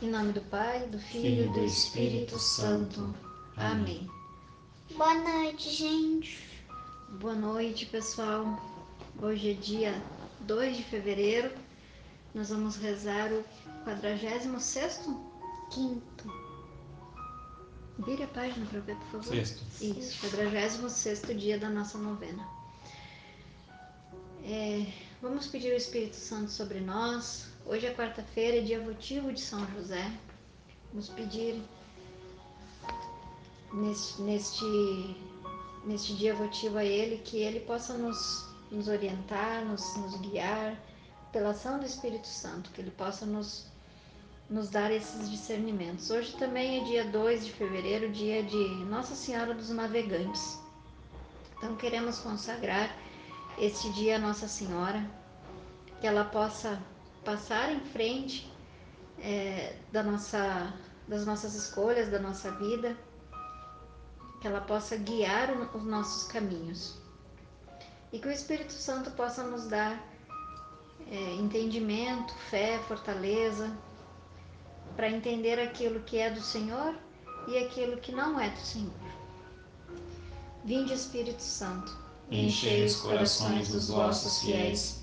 Em nome do Pai, do Filho e do Espírito Santo. Amém. Boa noite, gente. Boa noite, pessoal. Hoje é dia 2 de fevereiro. Nós vamos rezar o 46 Quinto. Vire a página para ver, por favor. Sexto. Isso, 46 dia da nossa novena. É, vamos pedir o Espírito Santo sobre nós. Hoje é quarta-feira, dia votivo de São José. Vamos pedir neste, neste, neste dia votivo a Ele que Ele possa nos, nos orientar, nos, nos guiar pela ação do Espírito Santo, que Ele possa nos nos dar esses discernimentos. Hoje também é dia 2 de fevereiro, dia de Nossa Senhora dos Navegantes. Então queremos consagrar este dia a Nossa Senhora, que ela possa passar em frente é, da nossa, das nossas escolhas, da nossa vida, que ela possa guiar os nossos caminhos. E que o Espírito Santo possa nos dar é, entendimento, fé, fortaleza, para entender aquilo que é do Senhor e aquilo que não é do Senhor. Vinde, Espírito Santo, enchei os corações dos vossos fiéis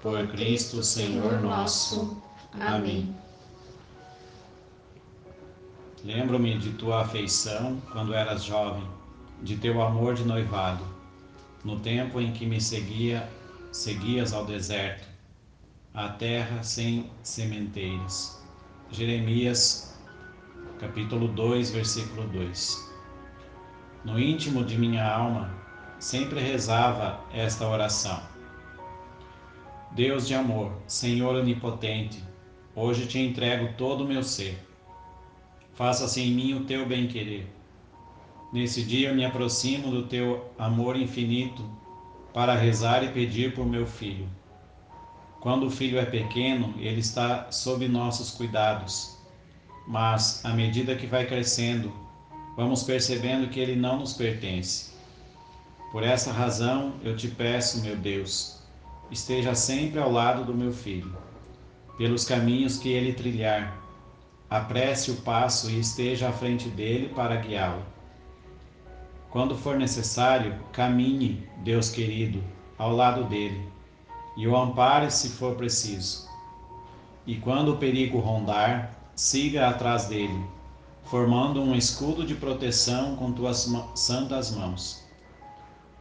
Por Cristo, Senhor nosso. Amém. Lembro-me de tua afeição quando eras jovem, de teu amor de noivado, no tempo em que me seguia, seguias ao deserto, à terra sem sementeiras. Jeremias capítulo 2, versículo 2. No íntimo de minha alma, sempre rezava esta oração: Deus de amor, Senhor onipotente, hoje te entrego todo o meu ser. Faça-se em mim o teu bem-querer. Nesse dia me aproximo do teu amor infinito para rezar e pedir por meu filho. Quando o filho é pequeno, ele está sob nossos cuidados mas à medida que vai crescendo, vamos percebendo que ele não nos pertence. Por essa razão, eu te peço, meu Deus, esteja sempre ao lado do meu filho, pelos caminhos que ele trilhar. Apresse o passo e esteja à frente dele para guiá-lo. Quando for necessário, caminhe, Deus querido, ao lado dele, e o ampare se for preciso. E quando o perigo rondar, siga atrás dele, formando um escudo de proteção com tuas santas mãos.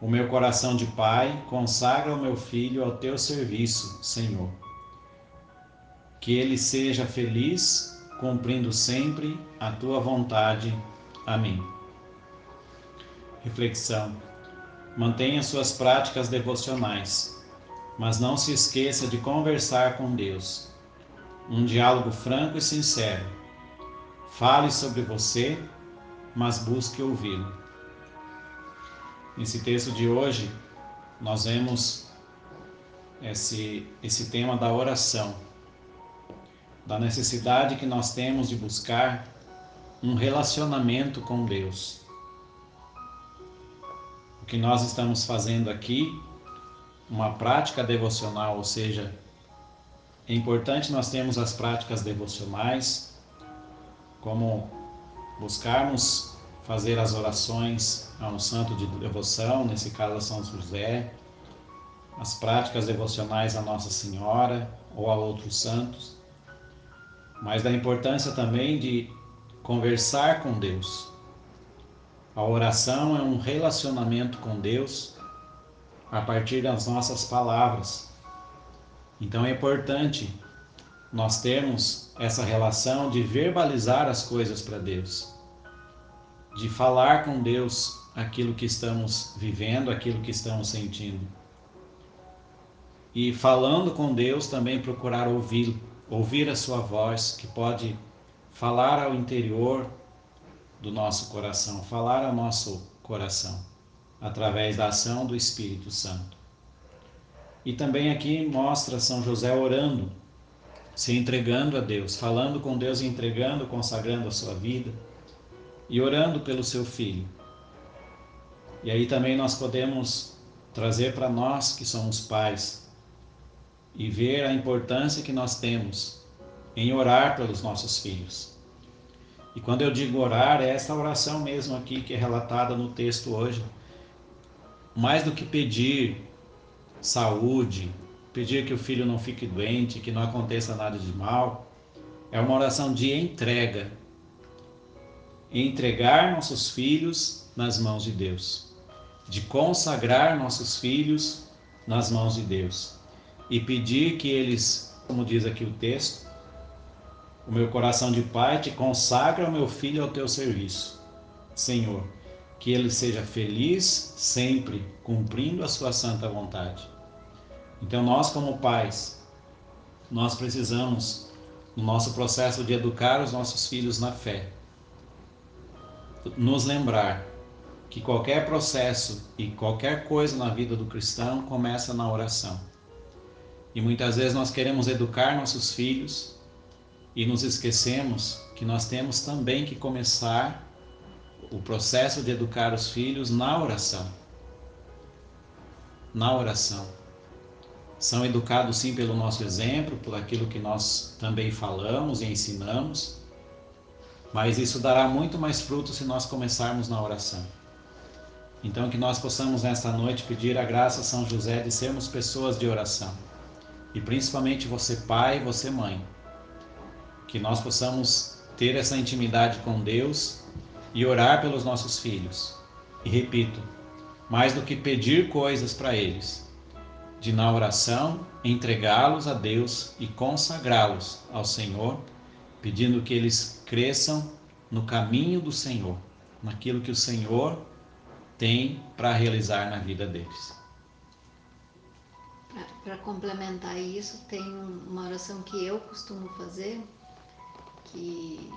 O meu coração de pai consagra o meu filho ao teu serviço, Senhor. Que ele seja feliz, cumprindo sempre a tua vontade. Amém. Reflexão. Mantenha suas práticas devocionais, mas não se esqueça de conversar com Deus um diálogo franco e sincero. Fale sobre você, mas busque ouvi-lo. Nesse texto de hoje, nós vemos esse, esse tema da oração, da necessidade que nós temos de buscar um relacionamento com Deus. O que nós estamos fazendo aqui, uma prática devocional, ou seja, é importante nós termos as práticas devocionais, como buscarmos fazer as orações a um santo de devoção, nesse caso a São José, as práticas devocionais a Nossa Senhora ou a outros santos, mas da importância também de conversar com Deus. A oração é um relacionamento com Deus a partir das nossas palavras. Então é importante nós termos essa relação de verbalizar as coisas para Deus, de falar com Deus aquilo que estamos vivendo, aquilo que estamos sentindo. E falando com Deus também procurar ouvir, ouvir a sua voz, que pode falar ao interior do nosso coração, falar ao nosso coração, através da ação do Espírito Santo. E também aqui mostra São José orando, se entregando a Deus, falando com Deus, entregando, consagrando a sua vida e orando pelo seu filho. E aí também nós podemos trazer para nós que somos pais e ver a importância que nós temos em orar pelos nossos filhos. E quando eu digo orar, é essa oração mesmo aqui que é relatada no texto hoje. Mais do que pedir saúde, pedir que o filho não fique doente, que não aconteça nada de mal, é uma oração de entrega. Entregar nossos filhos nas mãos de Deus, de consagrar nossos filhos nas mãos de Deus e pedir que eles, como diz aqui o texto, o meu coração de pai te consagra o meu filho ao teu serviço. Senhor, que ele seja feliz sempre cumprindo a sua santa vontade. Então nós como pais, nós precisamos no nosso processo de educar os nossos filhos na fé, nos lembrar que qualquer processo e qualquer coisa na vida do cristão começa na oração. E muitas vezes nós queremos educar nossos filhos e nos esquecemos que nós temos também que começar o processo de educar os filhos na oração. Na oração. São educados sim pelo nosso exemplo, por aquilo que nós também falamos e ensinamos, mas isso dará muito mais fruto se nós começarmos na oração. Então, que nós possamos nesta noite pedir a graça a São José de sermos pessoas de oração e principalmente você pai, você mãe, que nós possamos ter essa intimidade com Deus e orar pelos nossos filhos. E repito, mais do que pedir coisas para eles, de na oração entregá-los a Deus e consagrá-los ao Senhor, pedindo que eles cresçam no caminho do Senhor, naquilo que o Senhor tem para realizar na vida deles. Para complementar isso, tem uma oração que eu costumo fazer, que,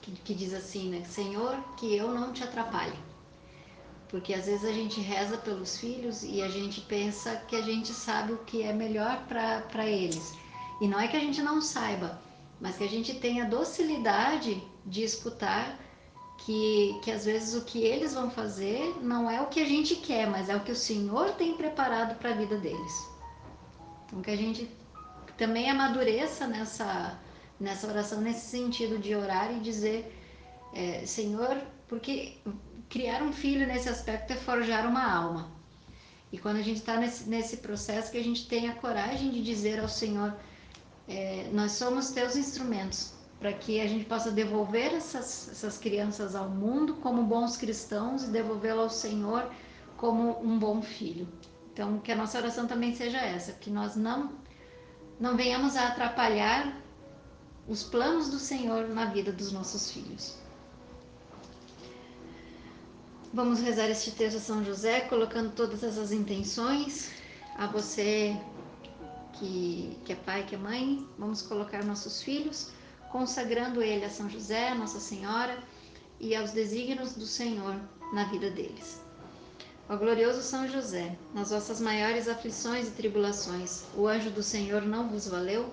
que, que, diz assim, né? Senhor, que eu não te atrapalhe. Porque às vezes a gente reza pelos filhos e a gente pensa que a gente sabe o que é melhor para eles. E não é que a gente não saiba, mas que a gente tenha docilidade de escutar que, que às vezes o que eles vão fazer não é o que a gente quer, mas é o que o Senhor tem preparado para a vida deles. Então que a gente também amadureça nessa, nessa oração, nesse sentido de orar e dizer, é, Senhor, porque criar um filho nesse aspecto é forjar uma alma. E quando a gente está nesse, nesse processo, que a gente tenha coragem de dizer ao Senhor, é, nós somos teus instrumentos, para que a gente possa devolver essas, essas crianças ao mundo como bons cristãos e devolvê-lo ao Senhor como um bom filho. Então, que a nossa oração também seja essa, que nós não, não venhamos a atrapalhar os planos do Senhor na vida dos nossos filhos. Vamos rezar este texto a São José, colocando todas essas intenções. A você que, que é pai, que é mãe, vamos colocar nossos filhos consagrando ele a São José, Nossa Senhora e aos desígnios do Senhor na vida deles. Ó glorioso São José, nas vossas maiores aflições e tribulações, o anjo do Senhor não vos valeu?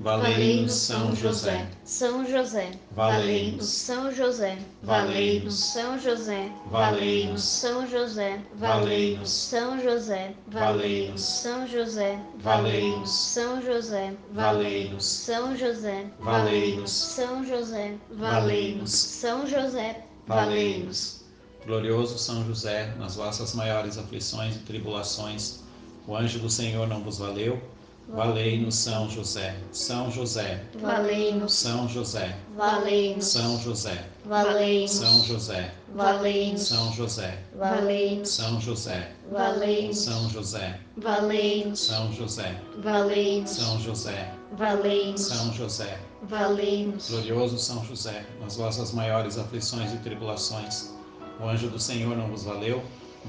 Valei-nos, São José. São José. Valei-nos. São José. Valei-nos. São José. Valei-nos. São José. Valei-nos. São José. Valei-nos. São José. Valei-nos. São José. Valei-nos. São José. Valei-nos. São José. Valei-nos. São José. Valei-nos. Glorioso São José, nas vossas maiores aflições e tribulações, o anjo do Senhor não vos valeu? Valei-nos São José, São José, Valei-nos, São José, valei-nos, São José, valei-nos, São José, valei-nos, São José, valei-nos, São José, valei-nos, São José, valei-nos, São José, valei-nos, São José, valei-nos, São José, valei-nos, glorioso São José, nas vossas maiores aflições e tribulações, o anjo do Senhor não vos valeu?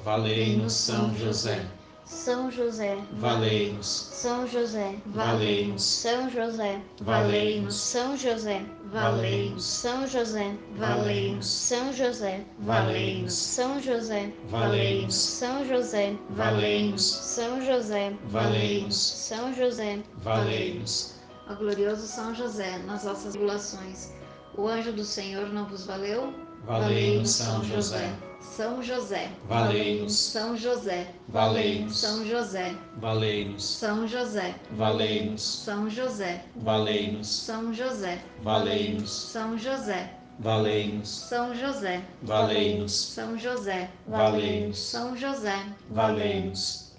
Valei-nos São José, São José, valei-nos, São José, valei-nos, São José, valei-nos, São José, valei-nos, São José, valei-nos, São José, valei-nos, São José, valei-nos, São José, valei-nos, São José, valei-nos, São José, valei-nos, Ó glorioso São José, nas vossas tribulações, o anjo do Senhor não vos valeu? valei-nos São José, São José, valei-nos, São José, valei-nos, São José, valei-nos, São José, valei-nos, São José, valei-nos, São José, valei-nos, São José, valei-nos, São José, valei-nos, São José, valei-nos, São José, valei-nos,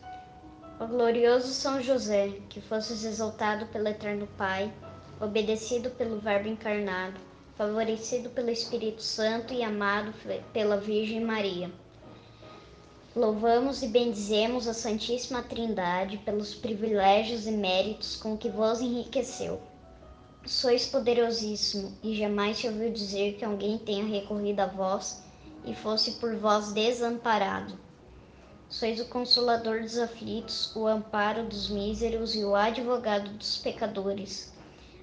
Ó glorioso São José, que fostes exaltado pelo Eterno Pai, obedecido pelo Verbo encarnado, favorecido pelo Espírito Santo e amado pela Virgem Maria. Louvamos e bendizemos a Santíssima Trindade pelos privilégios e méritos com que vos enriqueceu. Sois poderosíssimo, e jamais se ouviu dizer que alguém tenha recorrido a vós e fosse por vós desamparado. Sois o consolador dos aflitos, o amparo dos míseros e o advogado dos pecadores.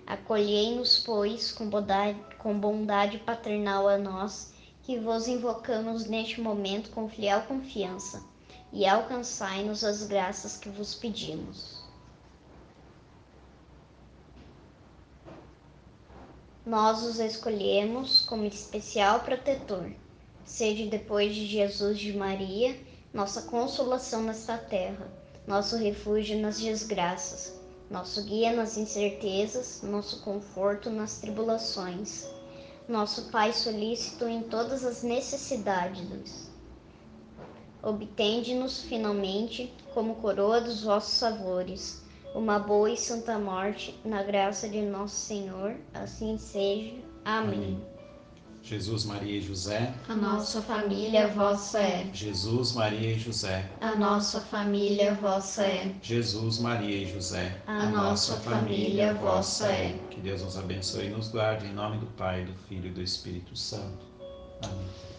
Acolhei-nos, pois, com bondade, com bondade paternal a nós, que vos invocamos neste momento com fiel confiança, e alcançai-nos as graças que vos pedimos. Nós os escolhemos como especial protetor. Sede depois de Jesus de Maria, nossa consolação nesta terra, nosso refúgio nas desgraças, nosso guia nas incertezas, nosso conforto nas tribulações, nosso Pai solícito em todas as necessidades. Obtende-nos finalmente, como coroa dos vossos favores, uma boa e santa morte, na graça de nosso Senhor, assim seja. Amém. Jesus, Maria e José, a nossa família vossa é, Jesus, Maria e José, a nossa família vossa é, Jesus, Maria e José, a nossa família vossa é. Que Deus nos abençoe e nos guarde em nome do Pai, do Filho e do Espírito Santo. Amém.